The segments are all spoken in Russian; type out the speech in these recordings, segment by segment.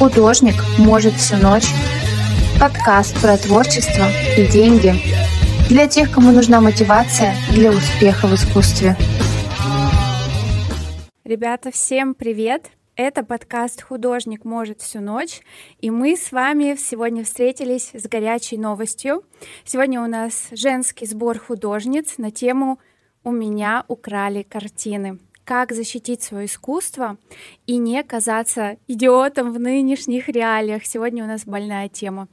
Художник может всю ночь. Подкаст про творчество и деньги. Для тех, кому нужна мотивация для успеха в искусстве. Ребята, всем привет! Это подкаст «Художник может всю ночь», и мы с вами сегодня встретились с горячей новостью. Сегодня у нас женский сбор художниц на тему «У меня украли картины» как защитить свое искусство и не казаться идиотом в нынешних реалиях. Сегодня у нас больная тема.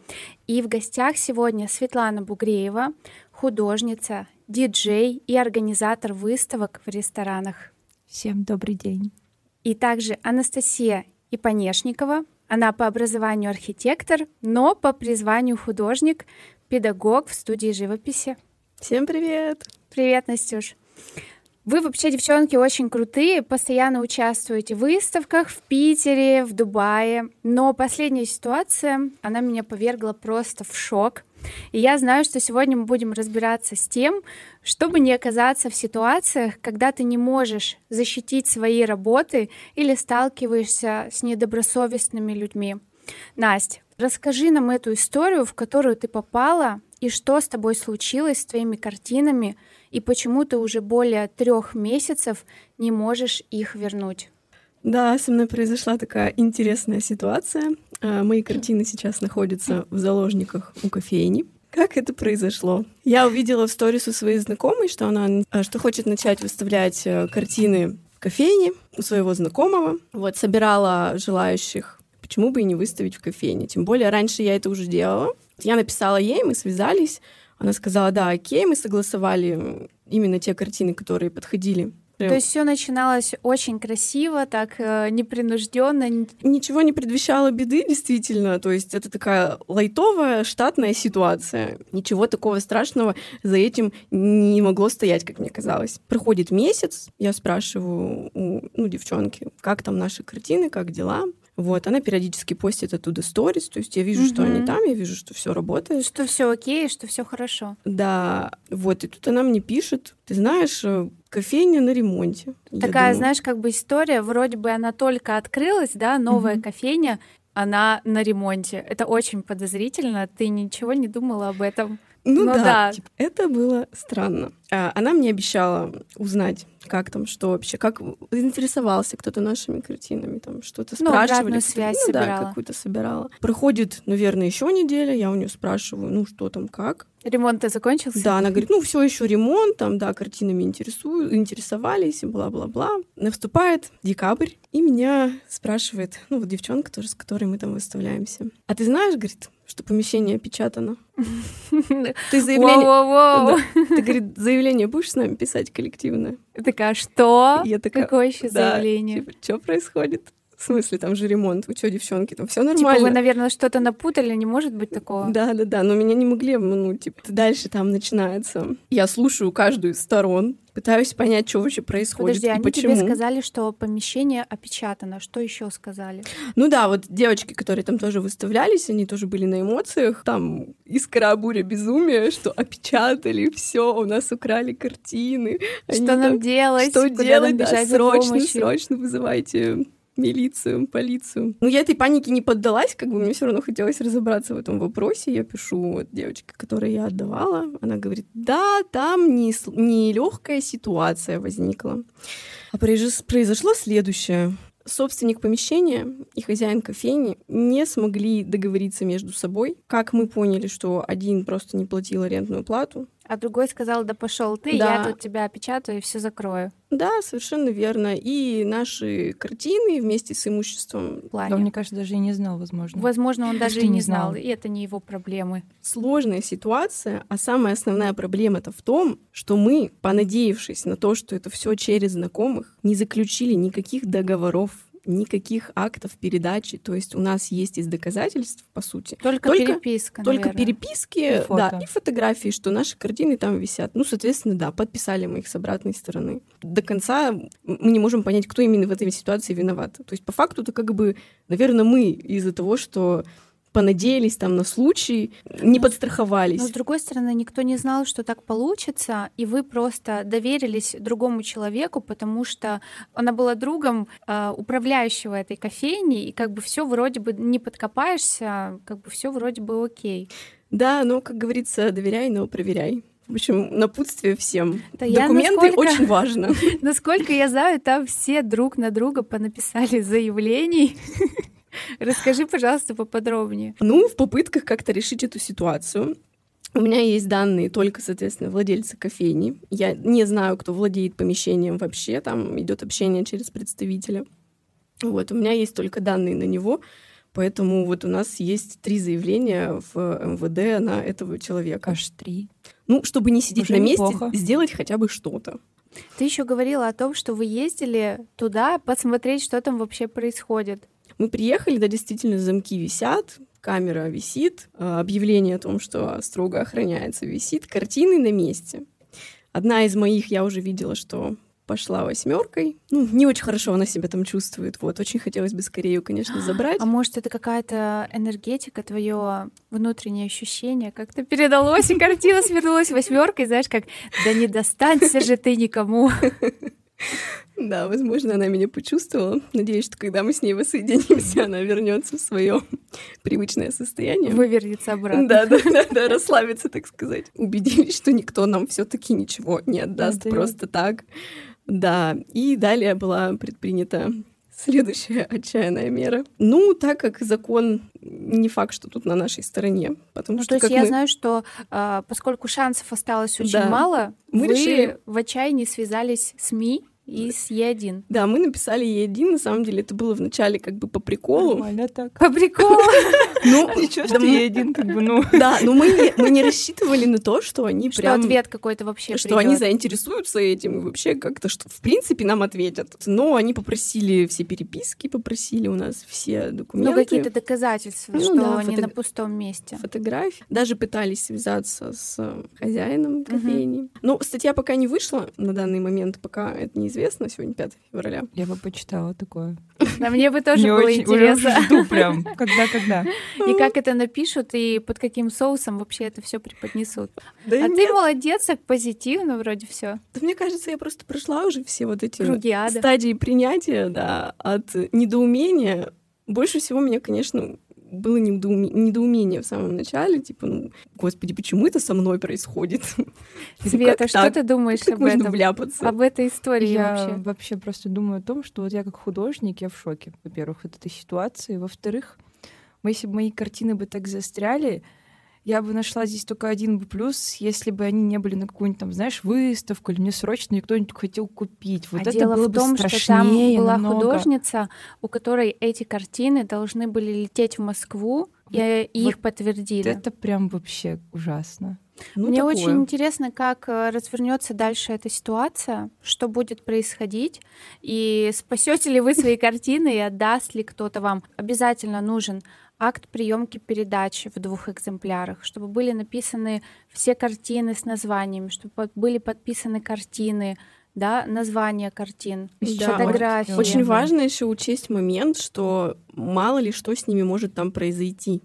И в гостях сегодня Светлана Бугреева, художница, диджей и организатор выставок в ресторанах. Всем добрый день. И также Анастасия Ипанешникова. Она по образованию архитектор, но по призванию художник, педагог в студии живописи. Всем привет! Привет, Настюш! Вы вообще, девчонки, очень крутые, постоянно участвуете в выставках в Питере, в Дубае. Но последняя ситуация, она меня повергла просто в шок. И я знаю, что сегодня мы будем разбираться с тем, чтобы не оказаться в ситуациях, когда ты не можешь защитить свои работы или сталкиваешься с недобросовестными людьми. Настя, расскажи нам эту историю, в которую ты попала, и что с тобой случилось с твоими картинами, и почему ты уже более трех месяцев не можешь их вернуть. Да, со мной произошла такая интересная ситуация. А, мои картины сейчас находятся в заложниках у кофейни. Как это произошло? Я увидела в сторис у своей знакомой, что она а, что хочет начать выставлять э, картины в кофейне у своего знакомого. Вот, собирала желающих, почему бы и не выставить в кофейне. Тем более, раньше я это уже делала. Я написала ей, мы связались, она сказала, да, окей, мы согласовали именно те картины, которые подходили то есть все начиналось очень красиво, так э, непринужденно. Ничего не предвещало беды, действительно. То есть это такая лайтовая штатная ситуация. Ничего такого страшного за этим не могло стоять, как мне казалось. Проходит месяц, я спрашиваю у ну, девчонки, как там наши картины, как дела. Вот, она периодически постит оттуда сторис, то есть я вижу, угу. что они там, я вижу, что все работает. Что все окей, что все хорошо. Да, вот, и тут она мне пишет, ты знаешь, э, кофейня на ремонте. Такая, знаешь, как бы история, вроде бы она только открылась, да, новая угу. кофейня, она на ремонте. Это очень подозрительно. Ты ничего не думала об этом? Ну, ну да, да. Типа, это было странно. А, она мне обещала узнать, как там, что вообще, как заинтересовался кто-то нашими картинами, там что-то ну, спрашивали. связь ну, собирала. Да, какую-то собирала. Проходит, наверное, еще неделя, я у нее спрашиваю, ну что там, как. Ремонт-то закончился? Да, она говорит, ну все еще ремонт, там, да, картинами интересуют, интересовались, бла-бла-бла. Наступает декабрь, и меня спрашивает, ну вот девчонка тоже, с которой мы там выставляемся. А ты знаешь, говорит, что помещение опечатано. Ты заявление... Ты, говорит, заявление будешь с нами писать коллективное? Я такая, что? Я такая, Какое еще заявление? Типа, что происходит? В смысле, там же ремонт. Вы что, девчонки, там все нормально. Типа вы, наверное, что-то напутали, не может быть такого. Да, да, да. Но меня не могли обмануть. Типа, дальше там начинается. Я слушаю каждую из сторон, пытаюсь понять, что вообще происходит Подожди, и они почему. тебе сказали, что помещение опечатано. Что еще сказали? Ну да, вот девочки, которые там тоже выставлялись, они тоже были на эмоциях. Там искра, буря, безумие, что опечатали, все, у нас украли картины. Что они нам там, делать? Что Куда делать? Да, срочно, срочно вызывайте милицию, полицию. Ну, я этой панике не поддалась, как бы мне все равно хотелось разобраться в этом вопросе. Я пишу вот девочке, которой я отдавала, она говорит, да, там не, не легкая ситуация возникла. А произошло следующее. Собственник помещения и хозяин кофейни не смогли договориться между собой. Как мы поняли, что один просто не платил арендную плату, а другой сказал, да пошел ты, да. я тут тебя опечатаю и все закрою. Да, совершенно верно. И наши картины вместе с имуществом. Плане. Да, мне кажется, даже и не знал, возможно. Возможно, он даже и не знал, и это не его проблемы. Сложная ситуация, а самая основная проблема-то в том, что мы, понадеявшись на то, что это все через знакомых, не заключили никаких договоров никаких актов передачи. То есть у нас есть из доказательств, по сути. Только, только переписка, Только наверное. переписки, и да, и фотографии, что наши картины там висят. Ну, соответственно, да, подписали мы их с обратной стороны. До конца мы не можем понять, кто именно в этой ситуации виноват. То есть по факту это как бы, наверное, мы из-за того, что понадеялись там на случай, не подстраховались. Но с другой стороны, никто не знал, что так получится, и вы просто доверились другому человеку, потому что она была другом э, управляющего этой кофейни, и как бы все вроде бы не подкопаешься, как бы все вроде бы окей. Да, но, как говорится, доверяй, но проверяй. В общем, напутствие всем. Да я Документы насколько- очень важно. Насколько я знаю, там все друг на друга понаписали заявлений. Расскажи, пожалуйста, поподробнее. Ну, в попытках как-то решить эту ситуацию. У меня есть данные только, соответственно, владельца кофейни. Я не знаю, кто владеет помещением вообще. Там идет общение через представителя. Вот, у меня есть только данные на него. Поэтому вот у нас есть три заявления в МВД на этого человека. Аж три. Ну, чтобы не сидеть Уже на месте, неплохо. сделать хотя бы что-то. Ты еще говорила о том, что вы ездили туда посмотреть, что там вообще происходит. Мы приехали, да, действительно, замки висят, камера висит, а, объявление о том, что строго охраняется, висит, картины на месте. Одна из моих я уже видела, что пошла восьмеркой. Ну, не очень хорошо она себя там чувствует. Вот, очень хотелось бы скорее ее, конечно, забрать. А может, это какая-то энергетика, твое внутреннее ощущение как-то передалось, и картина свернулась восьмеркой, знаешь, как да не достанься же ты никому. Да, возможно, она меня почувствовала. Надеюсь, что когда мы с ней воссоединимся, она вернется в свое привычное состояние. Вывернется обратно. Да, да, да, да, расслабиться, так сказать. Убедились, что никто нам все-таки ничего не отдаст Отдаёт. просто так. Да, и далее была предпринята следующая отчаянная мера. Ну, так как закон не факт, что тут на нашей стороне, потому Ну, что то есть я мы- знаю, что а, поскольку шансов осталось очень Да. мало, Мы вы решили- в отчаянии связались с МИ и с Е1. Да, мы написали ей один, на самом деле это было вначале как бы по приколу. Нормально так. По приколу. Ну, Ничего, да что мы- я один, как бы, ну... Да, но мы не, мы не рассчитывали на то, что они Что прям... ответ какой-то вообще что они заинтересуются этим и вообще как-то, что в принципе нам ответят. Но они попросили все переписки, попросили у нас все документы. Ну, какие-то доказательства, Ну что фото- на пустом месте. фотографии. Даже пытались связаться с хозяином кофейни. Но статья пока не вышла на данный момент, пока это неизвестно. Сегодня 5 февраля. Я бы почитала такое. Да, мне бы тоже было интересно. жду прям. Когда-когда. И как это напишут, и под каким соусом вообще это все преподнесут. А ты молодец, так позитивно вроде все. Да мне кажется, я просто прошла уже все вот эти стадии принятия, да, от недоумения. Больше всего меня, конечно, было недоуме- недоумение в самом начале, типа, ну, господи, почему это со мной происходит? Света, как что так? ты думаешь Как об можно этом? вляпаться? Об этой истории Я вообще? вообще просто думаю о том, что вот я как художник, я в шоке, во-первых, от этой ситуации. Во-вторых, мы- если бы мои картины бы так застряли, я бы нашла здесь только один бы плюс, если бы они не были на какую-нибудь там, знаешь, выставку, или мне срочно кто-нибудь хотел купить. Вот а это дело было в бы том, что там страшнее была намного. художница, у которой эти картины должны были лететь в Москву, и, и вот их подтвердили. Это прям вообще ужасно. Ну, Мне такое. очень интересно, как э, развернется дальше эта ситуация, что будет происходить, и спасете ли вы свои картины и отдаст ли кто-то вам. Обязательно нужен акт приемки передачи в двух экземплярах, чтобы были написаны все картины с названиями, чтобы были подписаны картины, да, названия картин, Да, фотографии. Очень важно еще учесть момент, что мало ли что с ними может там произойти.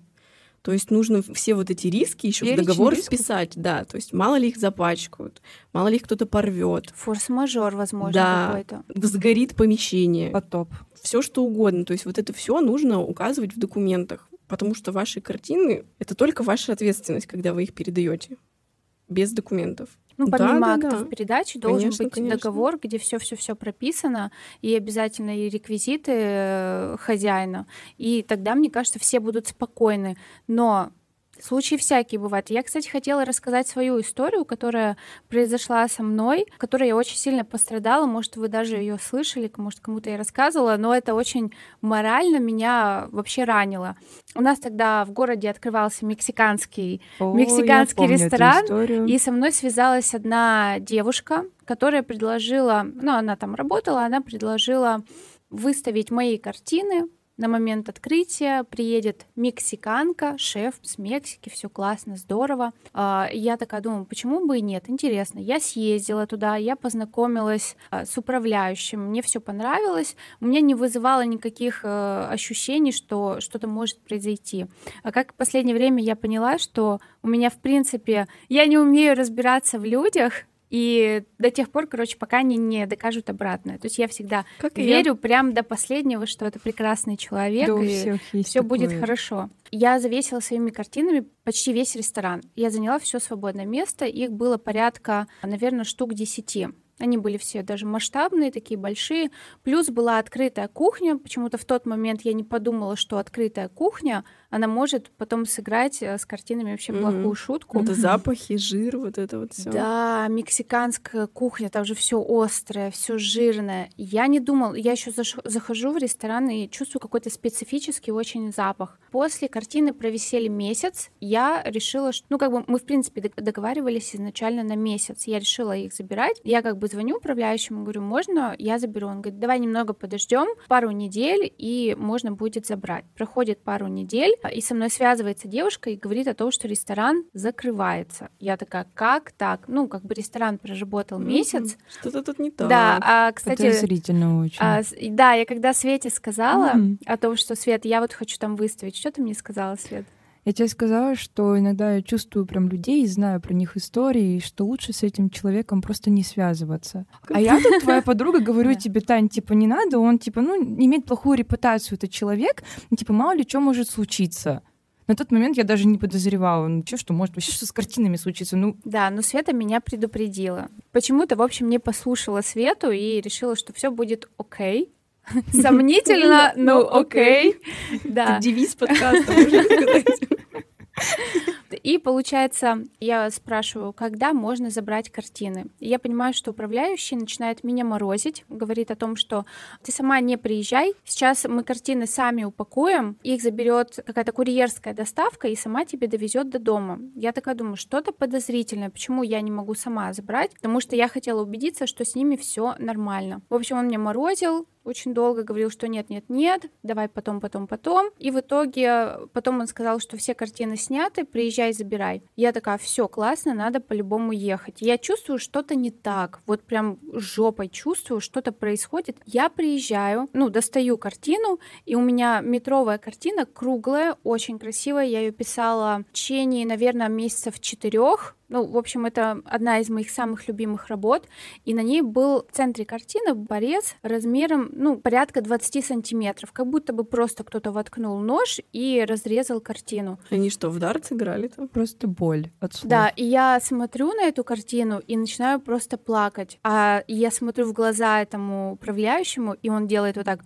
То есть нужно все вот эти риски еще в Перечень договор рисков? вписать, да. То есть мало ли их запачкают, мало ли их кто-то порвет, Форс-мажор, возможно, Да. какой-то. сгорит помещение, Потоп. все что угодно. То есть вот это все нужно указывать в документах, потому что ваши картины это только ваша ответственность, когда вы их передаете без документов. Ну, Да, помимо да, актов да. передачи должен Конечно, быть конечно. договор, где все все все прописано, и обязательно и реквизиты э, хозяина. И тогда, мне кажется, все будут спокойны. Но случаи всякие бывают. Я, кстати, хотела рассказать свою историю, которая произошла со мной, в которой я очень сильно пострадала. Может, вы даже ее слышали, может, кому-то я рассказывала, но это очень морально меня вообще ранило. У нас тогда в городе открывался мексиканский О, Мексиканский ресторан, и со мной связалась одна девушка, которая предложила, ну, она там работала, она предложила выставить мои картины на момент открытия приедет мексиканка, шеф с Мексики, все классно, здорово. А, я такая думаю, почему бы и нет, интересно. Я съездила туда, я познакомилась а, с управляющим, мне все понравилось, у меня не вызывало никаких э, ощущений, что что-то может произойти. А как в последнее время я поняла, что у меня, в принципе, я не умею разбираться в людях, и до тех пор, короче, пока они не докажут обратное. То есть я всегда как верю я. прям до последнего, что это прекрасный человек, да, и все будет хорошо. Я завесила своими картинами почти весь ресторан. Я заняла все свободное место. Их было порядка, наверное, штук десяти. Они были все даже масштабные, такие большие. Плюс была открытая кухня. Почему-то в тот момент я не подумала, что открытая кухня она может потом сыграть э, с картинами вообще плохую mm-hmm. шутку. Это запахи, жир, вот это вот все. Да, мексиканская кухня, там же все острое, все жирное. Я не думала, я еще захожу в ресторан и чувствую какой-то специфический очень запах. После картины провисели месяц, я решила, что, ну, как бы мы, в принципе, договаривались изначально на месяц. Я решила их забирать. Я как бы звоню управляющему, говорю, можно я заберу? Он говорит, давай немного подождем, пару недель, и можно будет забрать. Проходит пару недель, и со мной связывается девушка и говорит о том, что ресторан закрывается. Я такая, как так? Ну, как бы ресторан проработал месяц. Что-то тут не так. Да, а, кстати... Подозрительно очень. А, да, я когда Свете сказала mm-hmm. о том, что, Свет, я вот хочу там выставить, что ты мне сказала, Свет? Я тебе сказала, что иногда я чувствую прям людей, знаю про них истории, и что лучше с этим человеком просто не связываться. А я тут, твоя подруга, говорю тебе, Тань, типа, не надо, он, типа, ну, имеет плохую репутацию, этот человек, ну, типа, мало ли что может случиться. На тот момент я даже не подозревала, ну что, что может вообще что с картинами случиться, ну... Да, но Света меня предупредила. Почему-то, в общем, не послушала Свету и решила, что все будет окей. Сомнительно, но окей. Да. Девиз подкаста, можно сказать. И получается, я спрашиваю, когда можно забрать картины. Я понимаю, что управляющий начинает меня морозить, говорит о том, что ты сама не приезжай, сейчас мы картины сами упакуем, их заберет какая-то курьерская доставка и сама тебе довезет до дома. Я такая думаю, что-то подозрительное, почему я не могу сама забрать, потому что я хотела убедиться, что с ними все нормально. В общем, он мне морозил, очень долго говорил, что нет, нет, нет, давай потом, потом, потом. И в итоге потом он сказал, что все картины сняты, приезжай, забирай. Я такая, все, классно, надо по-любому ехать. Я чувствую, что-то не так, вот прям жопой чувствую, что-то происходит. Я приезжаю, ну, достаю картину, и у меня метровая картина, круглая, очень красивая. Я ее писала в течение, наверное, месяцев четырех, ну, в общем, это одна из моих самых любимых работ. И на ней был в центре картины порез размером, ну, порядка 20 сантиметров. Как будто бы просто кто-то воткнул нож и разрезал картину. Они что, в дартс играли там? Просто боль от слов. Да, и я смотрю на эту картину и начинаю просто плакать. А я смотрю в глаза этому управляющему, и он делает вот так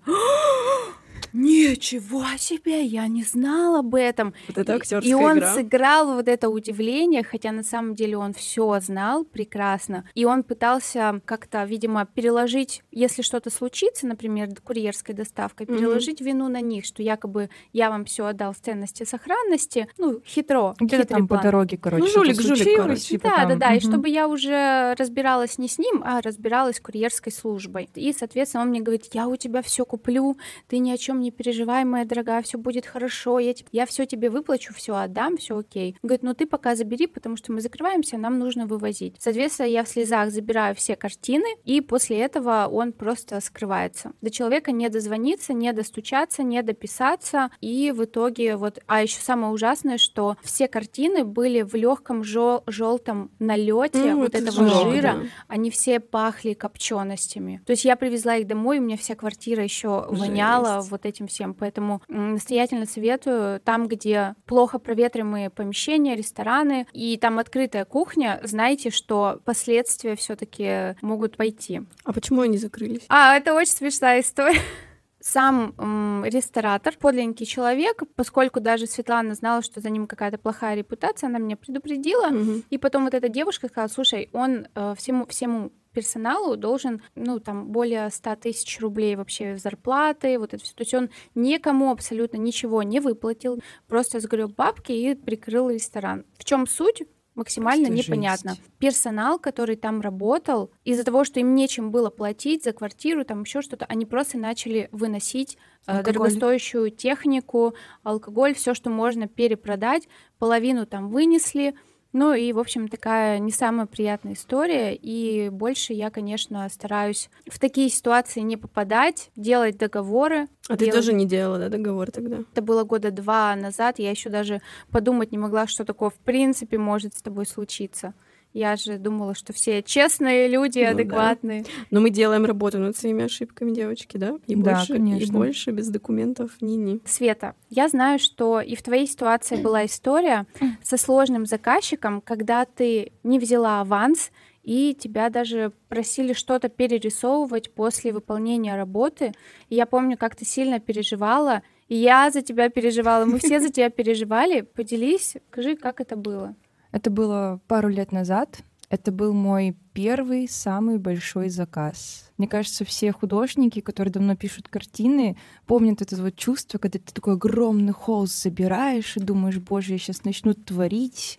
ничего себе, я не знала об этом. Вот это актерская И он игра. сыграл вот это удивление, хотя на самом деле он все знал прекрасно. И он пытался как-то, видимо, переложить, если что-то случится, например, курьерской доставкой, переложить mm-hmm. вину на них, что якобы я вам все отдал в ценности сохранности. Ну, хитро. Где-то там план. по дороге, короче. Ну, жулик, жулик, короче. Типа да, там. да, да. Mm-hmm. И чтобы я уже разбиралась не с ним, а разбиралась с курьерской службой. И, соответственно, он мне говорит, я у тебя все куплю, ты ни о чем не переживай, моя дорогая, все будет хорошо, я, я все тебе выплачу, все отдам, все окей. Он говорит, ну ты пока забери, потому что мы закрываемся, нам нужно вывозить. Соответственно, я в слезах забираю все картины, и после этого он просто скрывается. До человека не дозвониться, не достучаться, не дописаться, и в итоге вот, а еще самое ужасное, что все картины были в легком жел желтом налете mm, вот это этого жира, да. они все пахли копченостями. То есть я привезла их домой, у меня вся квартира еще воняла вот этим всем. Поэтому настоятельно советую там, где плохо проветриваемые помещения, рестораны и там открытая кухня, знайте, что последствия все-таки могут пойти. А почему они закрылись? А, это очень смешная история сам м, ресторатор, подлинный человек, поскольку даже Светлана знала, что за ним какая-то плохая репутация, она меня предупредила, mm-hmm. и потом вот эта девушка сказала, слушай, он э, всему всему персоналу должен, ну, там, более 100 тысяч рублей вообще зарплаты, вот это все. То есть он никому абсолютно ничего не выплатил, просто сгреб бабки и прикрыл ресторан. В чем суть? максимально Просто непонятно. жесть. Персонал, который там работал, из-за того, что им нечем было платить за квартиру, там еще что-то, они просто начали выносить э, Алкоголь. дорогостоящую технику, алкоголь, все, что можно перепродать, половину там вынесли. Ну и, в общем, такая не самая приятная история. И больше я, конечно, стараюсь в такие ситуации не попадать, делать договоры. А ты делать- тоже не делала, да, договор тогда? Это было года два назад. Я еще даже подумать не могла, что такое в принципе может с тобой случиться. Я же думала, что все честные люди, Ну да. адекватные. Но мы делаем работу над своими ошибками, девочки, да? И Да, больше, и конечно. больше без документов ни-ни. Света, я знаю, что и в твоей ситуации была история со сложным заказчиком, когда ты не взяла аванс, и тебя даже просили что-то перерисовывать после выполнения работы. И я помню, как ты сильно переживала, и я за тебя переживала, мы все за тебя переживали. Поделись, скажи, как это было. Это было пару лет назад. Это был мой первый самый большой заказ. Мне кажется, все художники, которые давно пишут картины, помнят это вот чувство, когда ты такой огромный холст собираешь и думаешь, боже, я сейчас начну творить.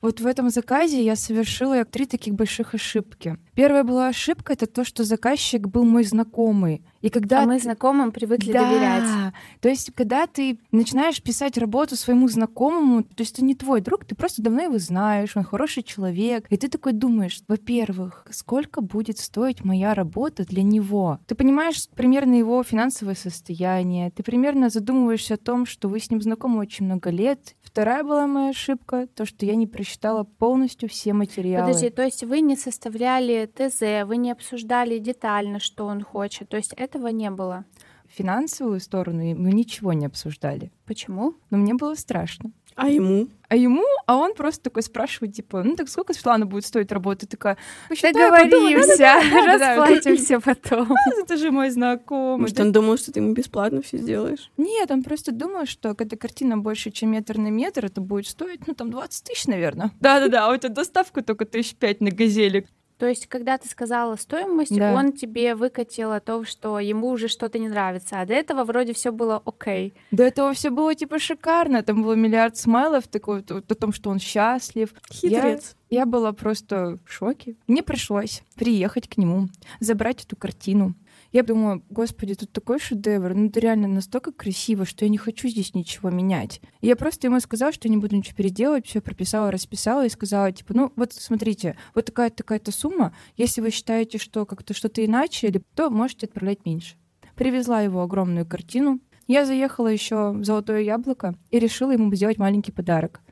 Вот в этом заказе я совершила три таких больших ошибки. Первая была ошибка — это то, что заказчик был мой знакомый. И когда а мы ты- знакомым привыкли да. доверять. То есть, когда ты начинаешь писать работу своему знакомому, то есть это не твой друг, ты просто давно его знаешь, он хороший человек, и ты такой думаешь, во-первых, сколько будет стоить моя работа для него? Ты понимаешь примерно его финансовое состояние, ты примерно задумываешься о том, что вы с ним знакомы очень много лет. Вторая была моя ошибка, то, что я не просчитала полностью все материалы. Подожди, то есть вы не составляли ТЗ, вы не обсуждали детально, что он хочет, то есть этого не было. Финансовую сторону мы ничего не обсуждали, Почему? но мне было страшно. А ему? А ему, а он просто такой спрашивает, типа, ну так сколько Светлана будет стоить работа? Такая, «Посчитаю, потом». Договоримся, расплатимся потом. Это же мой знакомый. Может, он думал, что ты ему бесплатно все сделаешь? Нет, он просто думал, что когда картина больше, чем метр на метр, это будет стоить, ну, там, 20 тысяч, наверное. Да-да-да, а у тебя доставка только тысяч пять на газели. То есть, когда ты сказала стоимость, Да. он тебе выкатил о том, что ему уже что-то не нравится, а до этого вроде все было окей. До этого все было, типа, шикарно. Там было миллиард смайлов такой, вот, о том, что он счастлив. Хитрец. Я была просто в шоке. Мне пришлось приехать к нему, забрать эту картину. Я думаю, господи, тут такой шедевр, ну это реально настолько красиво, что я не хочу здесь ничего менять. И я просто ему сказала, что я не буду ничего переделывать, все прописала, расписала и сказала, типа, ну вот смотрите, вот такая-то такая-то сумма, если вы считаете, что как-то что-то иначе, то можете отправлять меньше. Привезла его огромную картину. Я заехала еще в Золотое Яблоко и решила ему сделать маленький подарок.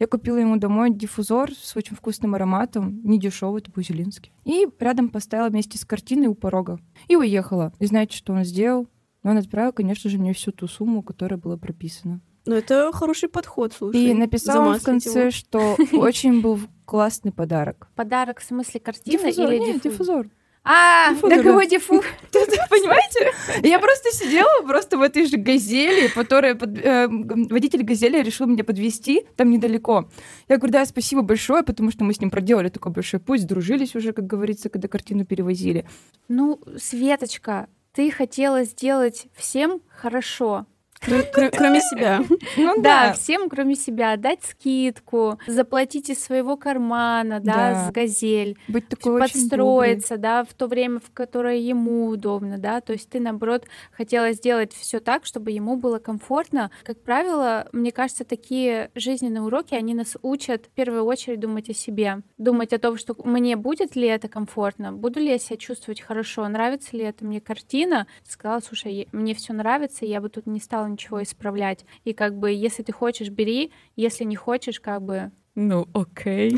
Я купила ему домой диффузор с очень вкусным ароматом, не дешевый, это Бузелинский. И рядом поставила вместе с картиной у порога. И уехала. И знаете, что он сделал? Он отправил, конечно же, мне всю ту сумму, которая была прописана. Ну, это хороший подход, слушай. И написал он в конце, его. что очень был классный подарок. Подарок в смысле картина Диффузор, или нет, диффуз? диффузор. А, какой диффуз? Понимаете? Я просто сидела просто в этой же газели, которая под- э, водитель газели решил меня подвести там недалеко. Я говорю, да, спасибо большое, потому что мы с ним проделали такой большой путь, сдружились уже, как говорится, когда картину перевозили. Ну, Светочка, ты хотела сделать всем хорошо. Кр- кр- Кроме себя. Ну Да, да, всем, кроме себя, дать скидку, заплатить из своего кармана, да, Да. с газель, быть такой подстроиться, да, в то время, в которое ему удобно, да, то есть ты, наоборот, хотела сделать все так, чтобы ему было комфортно. Как правило, мне кажется, такие жизненные уроки, они нас учат в первую очередь думать о себе, думать о том, что мне будет ли это комфортно, буду ли я себя чувствовать хорошо, нравится ли это мне картина. Ты сказала, слушай, мне все нравится, я бы тут не стала ничего исправлять. И как бы, если ты хочешь, бери, если не хочешь, как бы Ну, окей.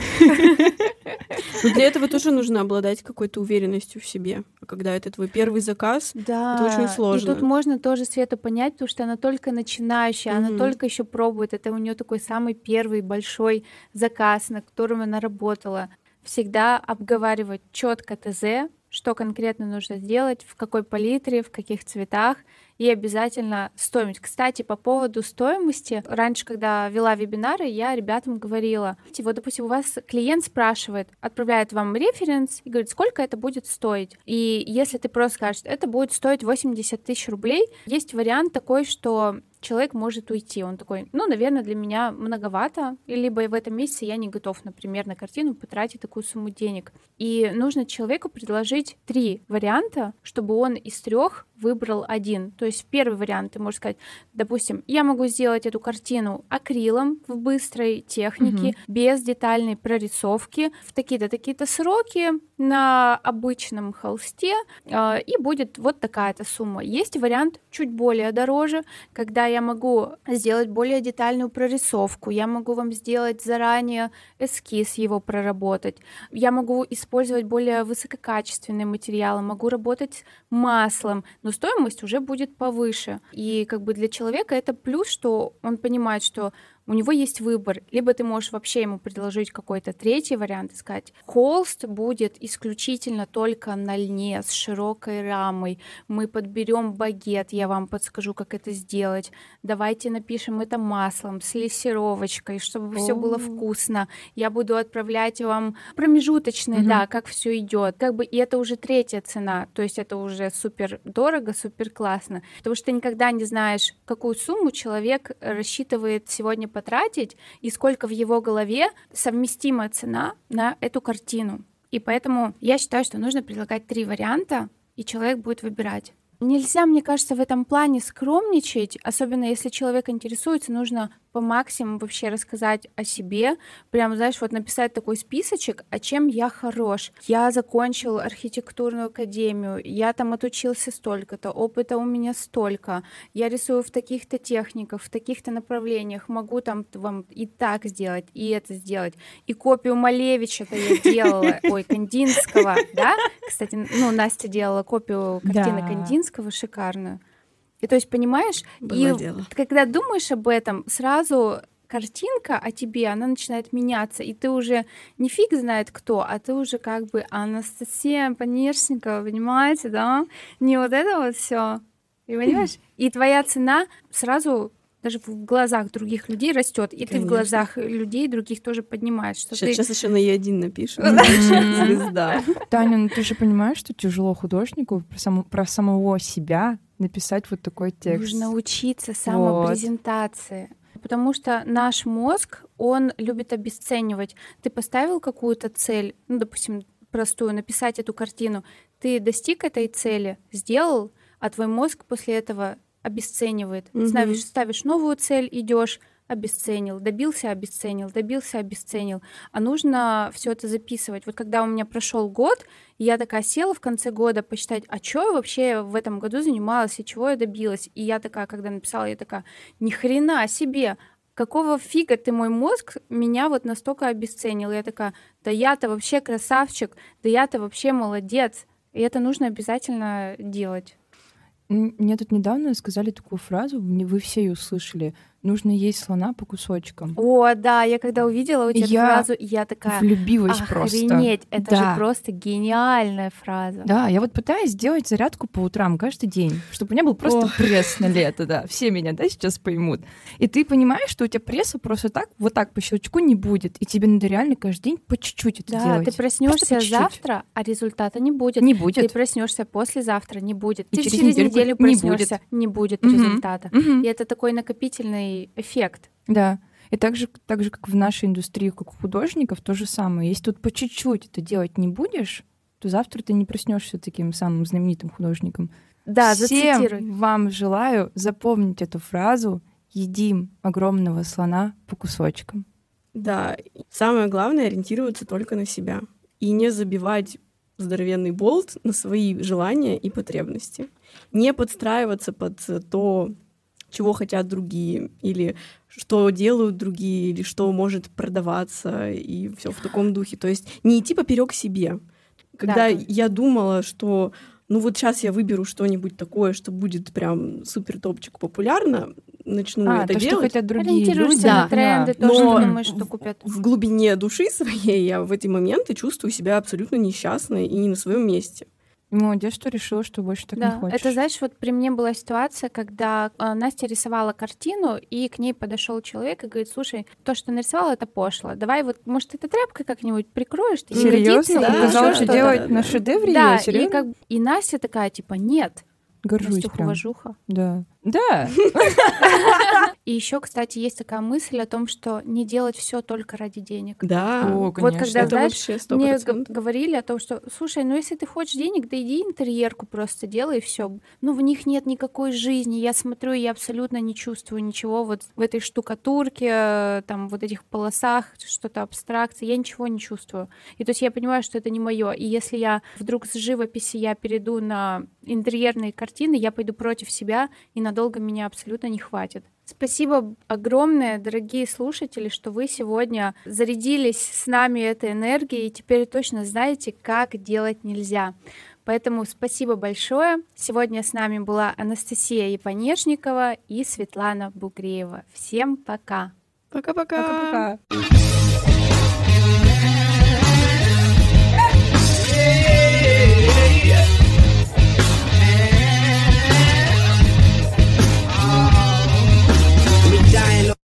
Но для этого тоже нужно обладать какой-то уверенностью в себе. А когда это твой первый заказ, Да, Это очень И сложно. тут можно тоже Свету понять, потому что она только начинающая, она Мгм. только еще пробует. Это у нее такой самый первый большой заказ, на котором она работала. Всегда обговаривать четко ТЗ, что конкретно нужно сделать, в какой палитре, в каких цветах, и обязательно стоимость. Кстати, по поводу стоимости, раньше, когда вела вебинары, я ребятам говорила, вот, допустим, у вас клиент спрашивает, отправляет вам референс и говорит, сколько это будет стоить. И если ты просто скажешь, это будет стоить 80 тысяч рублей, есть вариант такой, что человек может уйти. Он такой, ну, наверное, для меня многовато, либо в этом месяце я не готов, например, на картину потратить такую сумму денег. И нужно человеку предложить три варианта, чтобы он из трех выбрал один. То есть первый вариант ты можешь сказать, допустим, я могу сделать эту картину акрилом в быстрой технике, угу. без детальной прорисовки, в такие-то такие-то сроки на обычном холсте, э, и будет вот такая-то сумма. Есть вариант чуть более дороже, когда я могу сделать более детальную прорисовку, я могу вам сделать заранее эскиз его проработать, я могу использовать более высококачественные материалы, могу работать маслом, но стоимость уже будет повыше. И как бы для человека это плюс, что он понимает, что у него есть выбор. Либо ты можешь вообще ему предложить какой-то третий вариант и сказать, холст будет исключительно только на льне с широкой рамой. Мы подберем багет, я вам подскажу, как это сделать. Давайте напишем это маслом, с лессировочкой, чтобы все было вкусно. Я буду отправлять вам промежуточные, угу. да, как все идет. Как бы и это уже третья цена, то есть это уже супер дорого, супер классно, потому что ты никогда не знаешь, какую сумму человек рассчитывает сегодня потратить и сколько в его голове совместима цена на эту картину. И поэтому я считаю, что нужно предлагать три варианта, и человек будет выбирать. Нельзя, мне кажется, в этом плане скромничать, особенно если человек интересуется, нужно по максимуму вообще рассказать о себе, прям, знаешь, вот написать такой списочек, а чем я хорош. Я закончил архитектурную академию, я там отучился столько-то, опыта у меня столько, я рисую в таких-то техниках, в таких-то направлениях, могу там вам и так сделать, и это сделать, и копию Малевича-то я делала, ой, Кандинского, да? Кстати, ну, Настя делала копию картины. Кандинского шикарную. И то есть, понимаешь, Было и дело. когда думаешь об этом, сразу картинка о тебе, она начинает меняться, и ты уже не фиг знает кто, а ты уже как бы Анастасия Панешникова, понимаете, да? Не вот это вот все. И понимаешь? И твоя цена сразу даже в глазах других людей растет, и Конечно. ты в глазах людей других тоже поднимаешь. Что сейчас, ты... сейчас еще на Е1 напишем. Звезда. Таня, ну ты же понимаешь, что тяжело художнику про самого себя написать вот такой текст. Нужно учиться самопрезентации. Вот. Потому что наш мозг, он любит обесценивать. Ты поставил какую-то цель, ну, допустим, простую, написать эту картину, ты достиг этой цели, сделал, а твой мозг после этого обесценивает. Угу. Ставишь, ставишь новую цель, идешь, обесценил, добился, обесценил, добился, обесценил. А нужно все это записывать. Вот когда у меня прошел год, я такая села в конце года посчитать, а что я вообще в этом году занималась и чего я добилась. И я такая, когда написала, я такая, ни хрена себе, какого фига ты мой мозг меня вот настолько обесценил? Я такая, да я-то вообще красавчик, да я-то вообще молодец. И это нужно обязательно делать. Мне тут недавно сказали такую фразу, вы все ее услышали нужно есть слона по кусочкам. О, да, я когда увидела у тебя я фразу, я такая, влюбилась просто. Охренеть, это да. же просто гениальная фраза. Да, я вот пытаюсь сделать зарядку по утрам каждый день, чтобы у меня был просто Ох. пресс на лето, да. Все меня, да, сейчас поймут. И ты понимаешь, что у тебя пресса просто так, вот так по щелчку не будет, и тебе надо реально каждый день по чуть-чуть это да, делать. ты проснешься завтра, а результата не будет. Не будет. Ты проснешься послезавтра, не будет. И ты через, через неделю проснешься, не будет, не будет угу. результата. Угу. И это такой накопительный эффект. Да. И так же, так же, как в нашей индустрии, как у художников, то же самое. Если тут по чуть-чуть это делать не будешь, то завтра ты не проснешься таким самым знаменитым художником. Да, Всем зацитируй. вам желаю запомнить эту фразу «Едим огромного слона по кусочкам». Да, самое главное — ориентироваться только на себя и не забивать здоровенный болт на свои желания и потребности. Не подстраиваться под то, чего хотят другие, или что делают другие, или что может продаваться, и все в таком духе. То есть не идти поперек себе. Когда да. я думала, что ну вот сейчас я выберу что-нибудь такое, что будет прям супер топчик популярно, начну а, это то, делать. Что хотят другие люди. Да. на тренды, да. тоже Но думаешь, что купят. В глубине души своей я в эти моменты чувствую себя абсолютно несчастной и не на своем месте. Молодец, что решила, что больше так не Да, хочешь. это знаешь, вот при мне была ситуация, когда э, Настя рисовала картину, и к ней подошел человек и говорит, слушай, то, что нарисовала, это пошло. Давай вот, может, это тряпкой как-нибудь прикроешь? тебе годится?» Серьезно? Да, Показала, что делать да, на шедевре? Да, и, как, и Настя такая, типа, нет. Горжусь Настюха, прям. уважуха. Да. Да. И еще, кстати, есть такая мысль о том, что не делать все только ради денег. Да. О, Вот конечно. когда, это знаешь, вообще сто Мне г- процентов. говорили о том, что, слушай, ну если ты хочешь денег, да иди интерьерку просто делай, и все. Ну в них нет никакой жизни. Я смотрю, я абсолютно не чувствую ничего вот в этой штукатурке, там вот этих полосах, что-то абстракции. Я ничего не чувствую. И то есть я понимаю, что это не мое. И если я вдруг с живописи я перейду на интерьерные картины, я пойду против себя, и надолго меня абсолютно не хватит. Спасибо огромное, дорогие слушатели, что вы сегодня зарядились с нами этой энергией и теперь точно знаете, как делать нельзя. Поэтому спасибо большое. Сегодня с нами была Анастасия Японешникова и Светлана Бугреева. Всем пока! Пока-пока. Пока-пока.